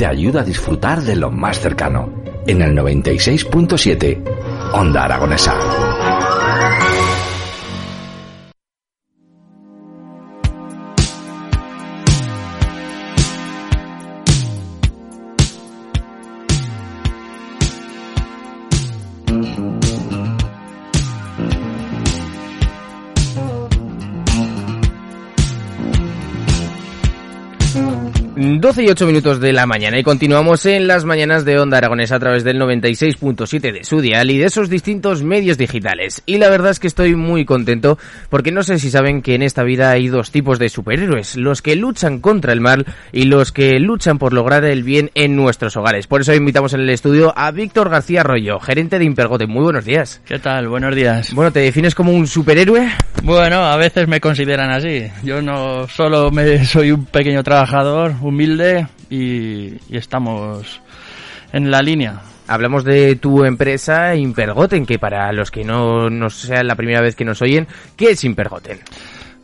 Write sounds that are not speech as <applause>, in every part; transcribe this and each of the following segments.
te ayuda a disfrutar de lo más cercano. En el 96.7, Onda Aragonesa. Doce y ocho minutos de la mañana y continuamos en las mañanas de Onda Aragonesa a través del 96.7 de su dial y de esos distintos medios digitales. Y la verdad es que estoy muy contento porque no sé si saben que en esta vida hay dos tipos de superhéroes, los que luchan contra el mal y los que luchan por lograr el bien en nuestros hogares. Por eso invitamos en el estudio a Víctor García Arroyo, gerente de Impergote. Muy buenos días. ¿Qué tal? Buenos días. Bueno, ¿te defines como un superhéroe? Bueno, a veces me consideran así. Yo no solo me soy un pequeño trabajador, humilde y, y estamos en la línea. Hablamos de tu empresa Impergoten, que para los que no, no sea la primera vez que nos oyen, ¿qué es Impergoten?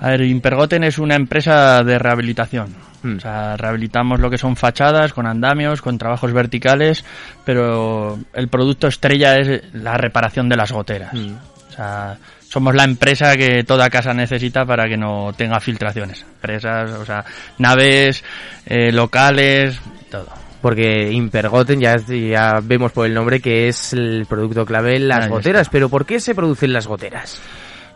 A ver, Impergoten es una empresa de rehabilitación. Mm. O sea, rehabilitamos lo que son fachadas, con andamios, con trabajos verticales, pero el producto estrella es la reparación de las goteras. Mm. O sea, somos la empresa que toda casa necesita para que no tenga filtraciones. Empresas, o sea, naves, eh, locales, todo. Porque Impergoten, ya, ya vemos por el nombre que es el producto clave, las Ahí goteras. está. Pero ¿por qué se producen las goteras?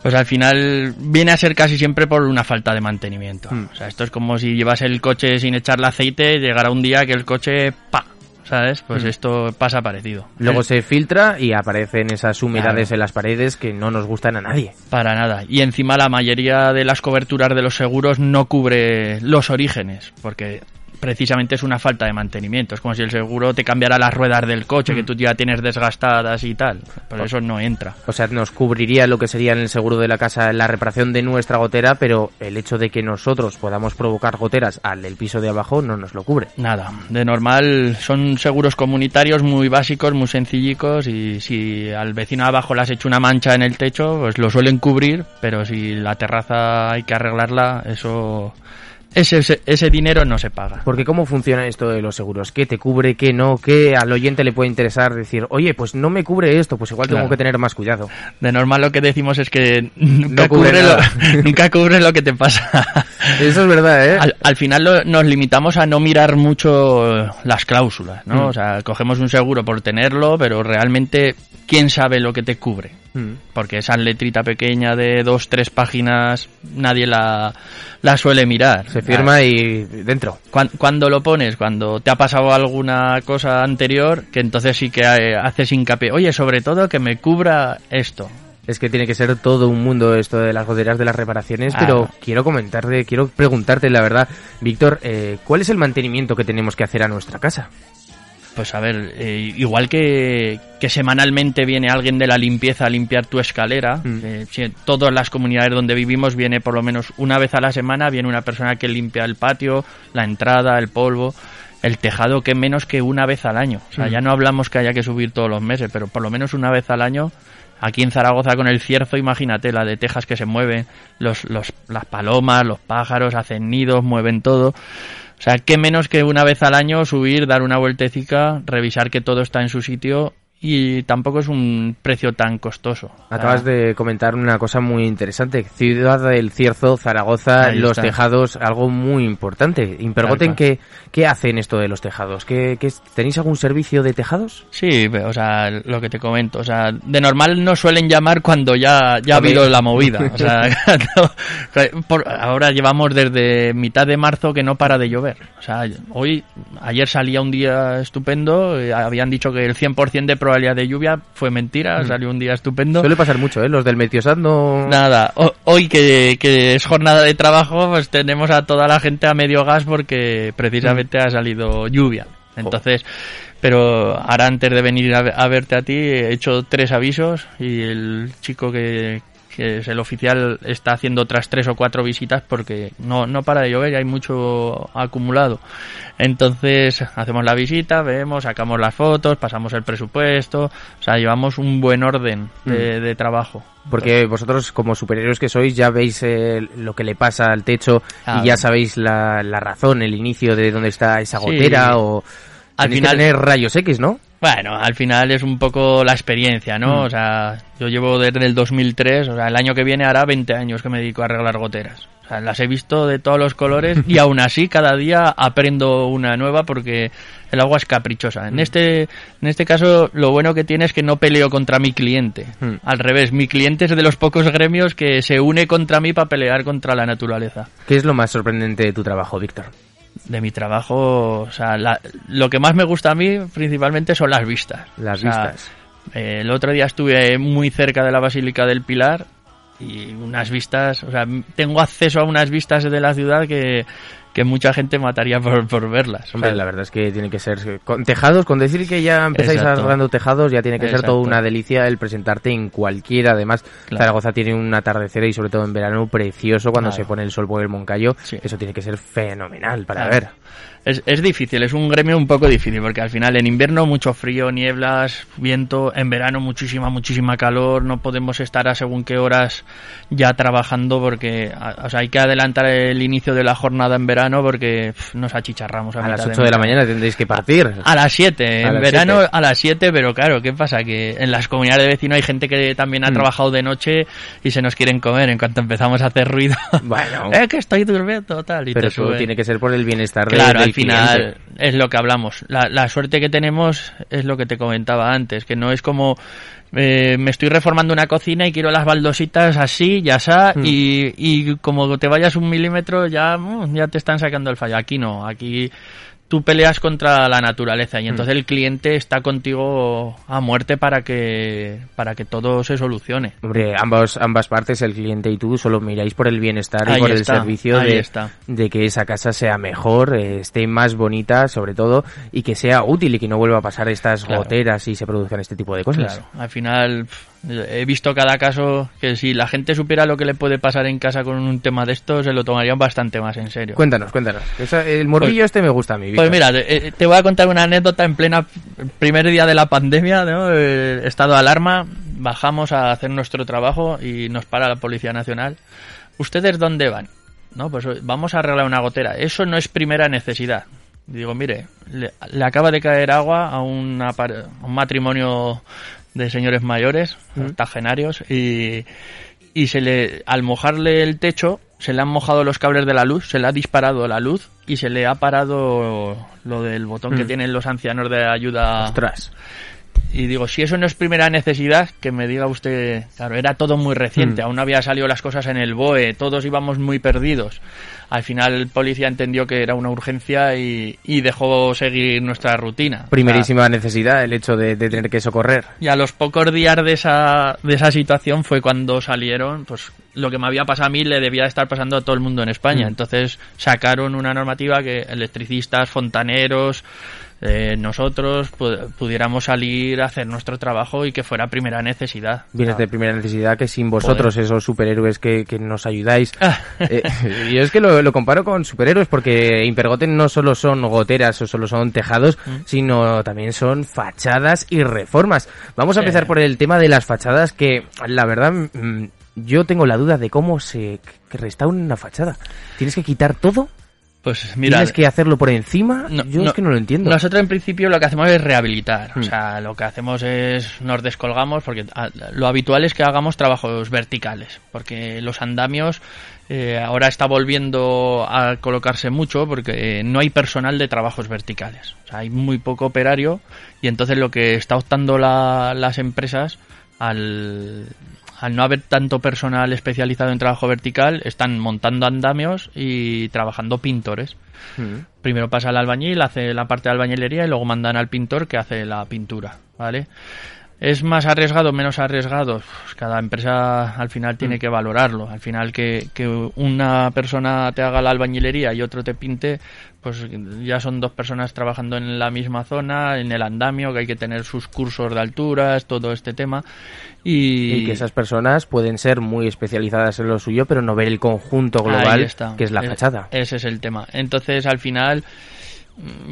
Pues al final viene a ser casi siempre por una falta de mantenimiento. Mm. O sea, esto es como si llevas el coche sin echarle aceite, llegará un día que el coche ¡pa! ¿Sabes? Pues Mm. esto pasa parecido. Luego se filtra y aparecen esas humedades Claro. en las paredes que no nos gustan a nadie. Para nada. Y encima la mayoría de las coberturas de los seguros no cubre los orígenes, porque precisamente es una falta de mantenimiento. Es como si el seguro te cambiara las ruedas del coche que Mm. tú ya tienes desgastadas y tal. Por eso no entra. O sea, nos cubriría lo que sería en el seguro de la casa la reparación de nuestra gotera, pero el hecho de que nosotros podamos provocar goteras al del piso de abajo no nos lo cubre. Nada, de normal son seguros comunitarios muy básicos, muy sencillicos y si al vecino abajo le has hecho una mancha en el techo, pues lo suelen cubrir, pero si la terraza hay que arreglarla, eso ese, ese, ese dinero no se paga. Porque ¿cómo funciona esto de los seguros? ¿Qué te cubre, qué no? ¿Qué al oyente le puede interesar decir, oye, pues no me cubre esto, pues igual tengo que tener más cuidado? De normal lo que decimos es que nunca, No cubre cubre, lo, <laughs> nunca cubre lo que te pasa. Eso es verdad, ¿eh? Al, al final lo- nos limitamos a no mirar mucho las cláusulas, ¿no? Mm. O sea, cogemos un seguro por tenerlo, pero realmente, ¿quién sabe lo que te cubre? Mm. porque esa letrita pequeña de dos, tres páginas nadie la, la suele mirar. Se firma y dentro. Cuan- Cuando lo pones, cuando te ha pasado alguna cosa anterior, que entonces sí que haces hincapié, oye, sobre todo que me cubra esto. Es que tiene que ser todo un mundo esto de las goteras de las reparaciones, Claro. pero quiero comentarte, quiero preguntarte la verdad, Víctor, eh, ¿cuál es el mantenimiento que tenemos que hacer a nuestra casa? Pues a ver, eh, igual que, que semanalmente viene alguien de la limpieza a limpiar tu escalera, Mm. eh, si en todas las comunidades donde vivimos viene por lo menos una vez a la semana, viene una persona que limpia el patio, la entrada, el polvo, el tejado, que menos que una vez al año. O sea, Mm. ya no hablamos que haya que subir todos los meses, pero por lo menos una vez al año. Aquí en Zaragoza con el cierzo, imagínate la de tejas que se mueven, los, los, las palomas, los pájaros hacen nidos, mueven todo. O sea, qué menos que una vez al año subir, dar una vueltecica, revisar que todo está en su sitio y tampoco es un precio tan costoso. Acabas Ah, de comentar una cosa muy interesante. Ciudad del Cierzo, Zaragoza, Ahí los está. tejados, algo muy importante. Impergoten, ¿qué, ¿qué hacen esto de los tejados? ¿Qué, qué ¿Tenéis algún servicio de tejados? Sí, o sea, lo que te comento. O sea, de normal nos suelen llamar cuando ya, ya ha habido la movida. O sea, no, <laughs> <laughs> por- ahora llevamos desde mitad de marzo que no para de llover. O sea, hoy, ayer salía un día estupendo, eh, habían dicho que el 100% de probabilidad de lluvia fue mentira, Mm. salió un día estupendo. Suele pasar mucho, ¿eh? Los del Meteosat no... Nada, ho- hoy que, que es jornada de trabajo, pues tenemos a toda la gente a medio gas porque precisamente ha salido lluvia. Entonces, Pero ahora antes de venir a verte a ti he hecho tres avisos y el chico que, que es el oficial está haciendo otras tres o cuatro visitas porque no, no para de llover y hay mucho acumulado. Entonces hacemos la visita, vemos, sacamos las fotos, pasamos el presupuesto, o sea, llevamos un buen orden de, de trabajo. Porque vosotros, como superhéroes que sois, ya veis eh, lo que le pasa al techo y ya sabéis la, la razón, el inicio de dónde está esa Sí. gotera o... Al final- tener rayos X, ¿no? Bueno, al final es un poco la experiencia, ¿no? Mm. O sea, yo llevo desde el 2003, o sea, el año que viene hará 20 años que me dedico a arreglar goteras. O sea, las he visto de todos los colores <laughs> y aún así cada día aprendo una nueva porque el agua es caprichosa. En este, en este caso, lo bueno que tiene es que no peleo contra mi cliente. Mm. Al revés, mi cliente es de los pocos gremios que se une contra mí para pelear contra la naturaleza. ¿Qué es lo más sorprendente de tu trabajo, Víctor? De mi trabajo, o sea, la- lo que más me gusta a mí principalmente son las vistas. Las O sea, vistas. eh, el otro día estuve muy cerca de la Basílica del Pilar y unas vistas, o sea, tengo acceso a unas vistas de la ciudad que, que mucha gente mataría por, por verlas. O Hombre, sea, la verdad es que tiene que ser con tejados, con decir que ya empezáis arreglando tejados, ya tiene que ser toda una delicia el presentarte en cualquiera. Además, Claro. Zaragoza tiene un atardecer y sobre todo en verano precioso cuando Claro. se pone el sol por el Moncayo. Sí. Eso tiene que ser fenomenal para Claro. ver. Es, es difícil, es un gremio un poco difícil, porque al final en invierno mucho frío, nieblas, viento, en verano muchísima, muchísima calor, no podemos estar a según qué horas ya trabajando porque o sea, hay que adelantar el inicio de la jornada en verano porque nos achicharramos. A, A las 8 de la mañana tendréis que partir. A las 7, A en las verano a las 7, pero claro, ¿qué pasa? Que en las comunidades de vecinos hay gente que también ha Mm. trabajado de noche y se nos quieren comer en cuanto empezamos a hacer ruido. Bueno. es <laughs> que estoy durmiendo, tal. Y Pero te eso tiene que ser por el bienestar Claro, del final cliente. es lo que hablamos. La, la suerte que tenemos es lo que te comentaba antes, que no es como eh, me estoy reformando una cocina y quiero las baldositas así, ya está, Mm. y, y como te vayas un milímetro ya, mm, ya te están sacando el fallo. Aquí no, aquí tú peleas contra la naturaleza y entonces el cliente está contigo a muerte para que para que todo se solucione. Hombre, ambas, ambas partes, el cliente y tú, solo miráis por el bienestar y por está, el servicio de, está. de que esa casa sea mejor, eh, esté más bonita, sobre todo, y que sea útil y que no vuelva a pasar estas Claro. goteras y se produzcan este tipo de cosas. Claro, al final he visto cada caso que si la gente supiera lo que le puede pasar en casa con un tema de estos, se lo tomarían bastante más en serio. Cuéntanos, cuéntanos. El morbillo este me gusta a mí. Pues Víctor. mira, te, eh, te voy a contar una anécdota en plena primer día de la pandemia, ¿no? Eh, estado de alarma, bajamos a hacer nuestro trabajo y nos para la Policía Nacional. ¿Ustedes dónde van? No, pues eh, vamos a arreglar una gotera. Eso no es primera necesidad. Digo, mire, le, le acaba de caer agua a, una par- a un matrimonio de señores mayores, octogenarios, y, y se le, al mojarle el techo, se le han mojado los cables de la luz, se le ha disparado la luz y se le ha parado lo del botón que Mm. tienen los ancianos de ayuda. Ostras. Y digo, si eso no es primera necesidad, que me diga usted, claro, era todo muy reciente, Mm. aún no había salido las cosas en el BOE, todos íbamos muy perdidos. Al final el policía entendió que era una urgencia y, y dejó seguir nuestra rutina. O sea, Primerísima necesidad el hecho de, de tener que socorrer. y a los pocos días de esa, de esa situación fue cuando salieron, pues lo que me había pasado a mí le debía estar pasando a todo el mundo en España. Mm. Entonces sacaron una normativa que electricistas, fontaneros, eh, nosotros pu- pudiéramos salir a hacer nuestro trabajo y que fuera primera necesidad. Vienes Ah. de primera necesidad que sin vosotros, esos superhéroes que, que nos ayudáis. Ah. Eh, <laughs> yo es que lo, lo comparo con superhéroes porque Impergoten no solo son goteras o solo son tejados, Mm. sino también son fachadas y reformas. Vamos a empezar por el tema de las fachadas que, la verdad, mm, yo tengo la duda de cómo se restaura una fachada. ¿Tienes que quitar todo? Pues mira, ¿Tienes que hacerlo por encima? No, yo no, es que no lo entiendo. Nosotros en principio lo que hacemos es rehabilitar. Hmm. O sea, lo que hacemos es nos descolgamos porque ah, lo habitual es que hagamos trabajos verticales. Porque los andamios eh, ahora está volviendo a colocarse mucho porque eh, no hay personal de trabajos verticales. O sea, hay muy poco operario y entonces lo que está optando la- las empresas al, al no haber tanto personal especializado en trabajo vertical, están montando andamios y trabajando pintores. Mm. Primero pasa el albañil, hace la parte de albañilería y luego mandan al pintor que hace la pintura, ¿vale? ¿Es más arriesgado o menos arriesgado? Pues cada empresa al final tiene que valorarlo. Al final que, que una persona te haga la albañilería y otro te pinte, pues ya son dos personas trabajando en la misma zona, en el andamio, que hay que tener sus cursos de alturas, todo este tema. Y, Y que esas personas pueden ser muy especializadas en lo suyo, pero no ver el conjunto global, que es la fachada. Ese es el tema. Entonces, al final, mm,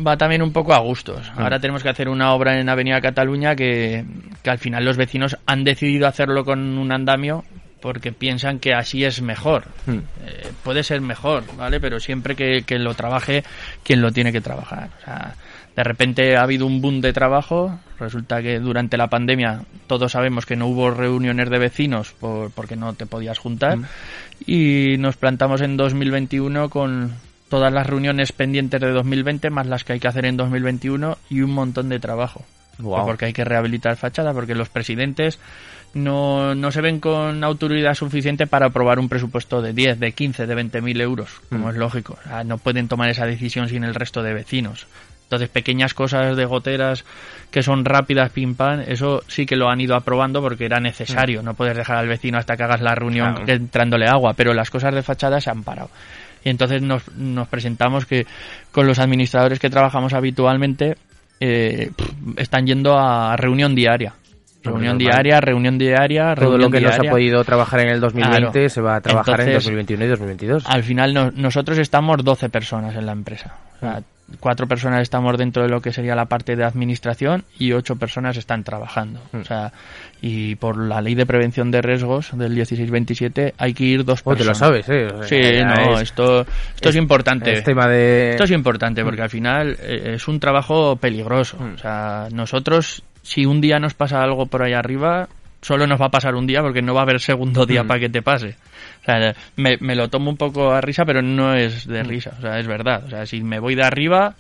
va también un poco a gustos. Mm. Ahora tenemos que hacer una obra en Avenida Cataluña que, que al final los vecinos han decidido hacerlo con un andamio porque piensan que así es mejor. Mm. Eh, puede ser mejor, ¿vale? Pero siempre que, que lo trabaje quien lo tiene que trabajar. O sea, de repente ha habido un boom de trabajo. Resulta que durante la pandemia todos sabemos que no hubo reuniones de vecinos por- porque no te podías juntar. Y nos plantamos en 2021 con todas las reuniones pendientes de 2020 más las que hay que hacer en 2021 y un montón de trabajo. Porque hay que rehabilitar fachada, porque los presidentes no, no se ven con autoridad suficiente para aprobar un presupuesto de 10, de 15, de 20 mil euros, como es lógico. O sea, no pueden tomar esa decisión sin el resto de vecinos. Entonces, pequeñas cosas de goteras que son rápidas, pim pam, eso sí que lo han ido aprobando porque era necesario. No puedes dejar al vecino hasta que hagas la reunión Claro. entrándole agua, pero las cosas de fachada se han parado. Y entonces nos, nos presentamos que con los administradores que trabajamos habitualmente eh, están yendo a reunión diaria. Reunión normal. diaria, reunión diaria, Todo reunión lo que no se diaria. ha podido trabajar en el 2020 Claro. se va a trabajar en Entonces, 2021 y 2022. Al final no- nosotros estamos 12 personas en la empresa. O sea, cuatro personas estamos dentro de lo que sería la parte de administración y ocho personas están trabajando. O sea, y por la ley de prevención de riesgos del 1627 hay que ir dos Oh, te lo personas. sabes, ¿eh? O sea, Sí, no, es- esto, esto es, importante. Es tema de... Esto es importante porque al final eh, es un trabajo peligroso. O sea, nosotros, si un día nos pasa algo por ahí arriba, solo nos va a pasar un día porque no va a haber segundo día para que te pase. O sea, me, me lo tomo un poco a risa, pero no es de risa. O sea, es verdad. O sea, si me voy de arriba,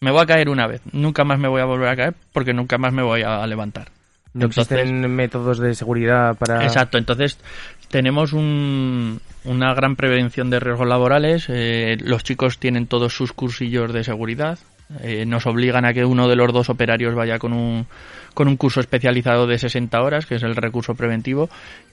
me voy a caer una vez. Nunca más me voy a volver a caer porque nunca más me voy a levantar. No Entonces- existen métodos de seguridad para... Exacto, entonces tenemos un- una gran prevención de riesgos laborales. eh, los chicos tienen todos sus cursillos de seguridad. Eh, nos obligan a que uno de los dos operarios vaya con un, con un curso especializado de 60 horas, que es el recurso preventivo.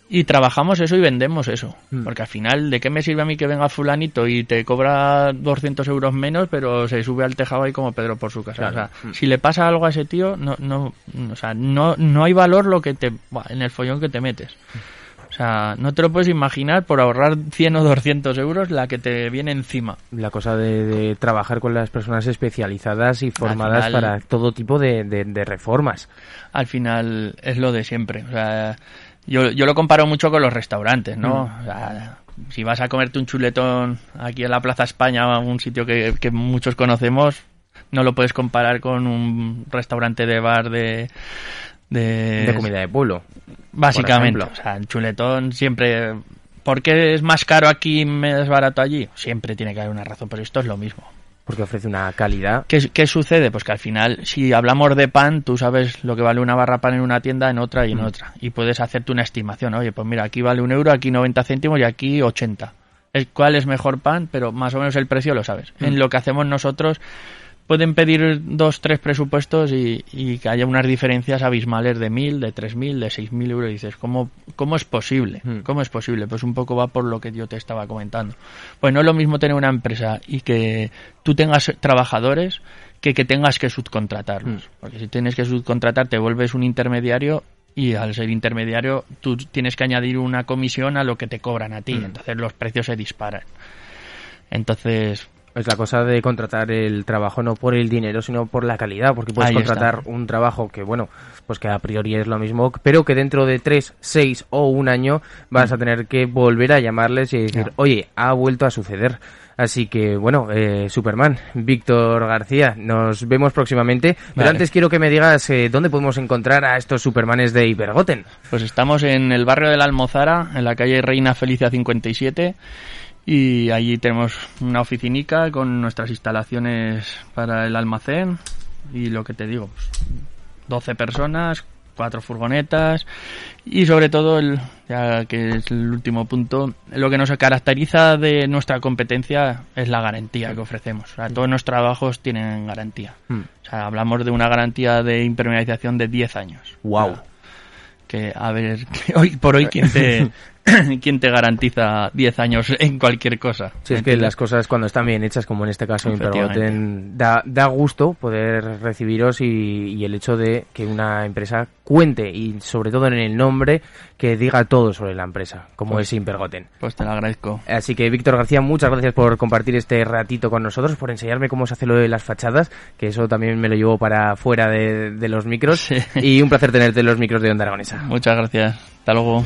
Y trabajamos eso y vendemos eso. Mm. Porque al final, ¿de qué me sirve a mí que venga fulanito y te cobra 200 euros menos, pero se sube al tejado ahí como Pedro por su casa? Claro. O sea, si le pasa algo a ese tío, no, no, o sea, no, no hay valor lo que te, en el follón que te metes. O sea, no te lo puedes imaginar por ahorrar 100 o 200 euros la que te viene encima. La cosa de, de trabajar con las personas especializadas y formadas final- para todo tipo de, de- de reformas. Al final es lo de siempre. O sea, yo, yo lo comparo mucho con los restaurantes, ¿no? O sea, si vas a comerte un chuletón aquí en la Plaza España, un sitio que, que muchos conocemos, no lo puedes comparar con un restaurante de bar de... De, De comida de pueblo. Básicamente, o sea, el chuletón siempre... ¿Por qué es más caro aquí y más barato allí? Siempre tiene que haber una razón, pero esto es lo mismo. Porque ofrece una calidad. ¿Qué, qué sucede? Pues que al final, si hablamos de pan, tú sabes lo que vale una barra pan en una tienda, en otra y Mm. en otra. Y puedes hacerte una estimación. Oye, pues mira, aquí vale un euro, aquí 90 céntimos y aquí 80. El cuál es mejor pan, pero más o menos el precio lo sabes. Mm. En lo que hacemos nosotros, pueden pedir dos, tres presupuestos y, y que haya unas diferencias abismales de mil, de tres mil, de seis mil euros. Y dices, ¿cómo, ¿cómo es posible? Mm. ¿Cómo es posible? Pues un poco va por lo que yo te estaba comentando. Pues no es lo mismo tener una empresa y que tú tengas trabajadores que que tengas que subcontratarlos. Mm. Porque si tienes que subcontratar te vuelves un intermediario y al ser intermediario tú tienes que añadir una comisión a lo que te cobran a ti. Mm. Entonces los precios se disparan. Entonces, Es la cosa de contratar el trabajo no por el dinero, sino por la calidad, porque puedes Ahí está. contratar un trabajo que, bueno, pues que a priori es lo mismo, pero que dentro de tres, seis o un año vas a tener que volver a llamarles y decir, oye, ha vuelto a suceder. Así que, bueno, eh, Superman, Víctor García, nos vemos próximamente. Pero antes quiero que me digas eh, dónde podemos encontrar a estos Supermanes de Ibergoten. Pues estamos en el barrio de la Almozara, en la calle Reina Felicia 57, y allí tenemos una oficinica con nuestras instalaciones para el almacén y lo que te digo, pues, 12 personas, cuatro furgonetas y sobre todo, el, ya que es el último punto, lo que nos caracteriza de nuestra competencia es la garantía que ofrecemos. O sea, todos nuestros trabajos tienen garantía. Hmm. O sea, hablamos de una garantía de impermeabilización de 10 años. Wow. O sea, que a ver, <laughs> hoy por hoy quién te, <laughs> <coughs> quién te garantiza 10 años en cualquier cosa. Si es que las cosas cuando están bien hechas, como en este caso Impergoten, da, da gusto poder recibiros y, y, el hecho de que una empresa cuente y sobre todo en el nombre que diga todo sobre la empresa, como pues, es Impergoten. Pues te lo agradezco. Así que Víctor García, muchas gracias por compartir este ratito con nosotros, por enseñarme cómo se hace lo de las fachadas, que eso también me lo llevo para fuera de, de los micros. Sí. Y un placer tenerte en los micros de Onda Aragonesa. Muchas gracias. Hasta luego.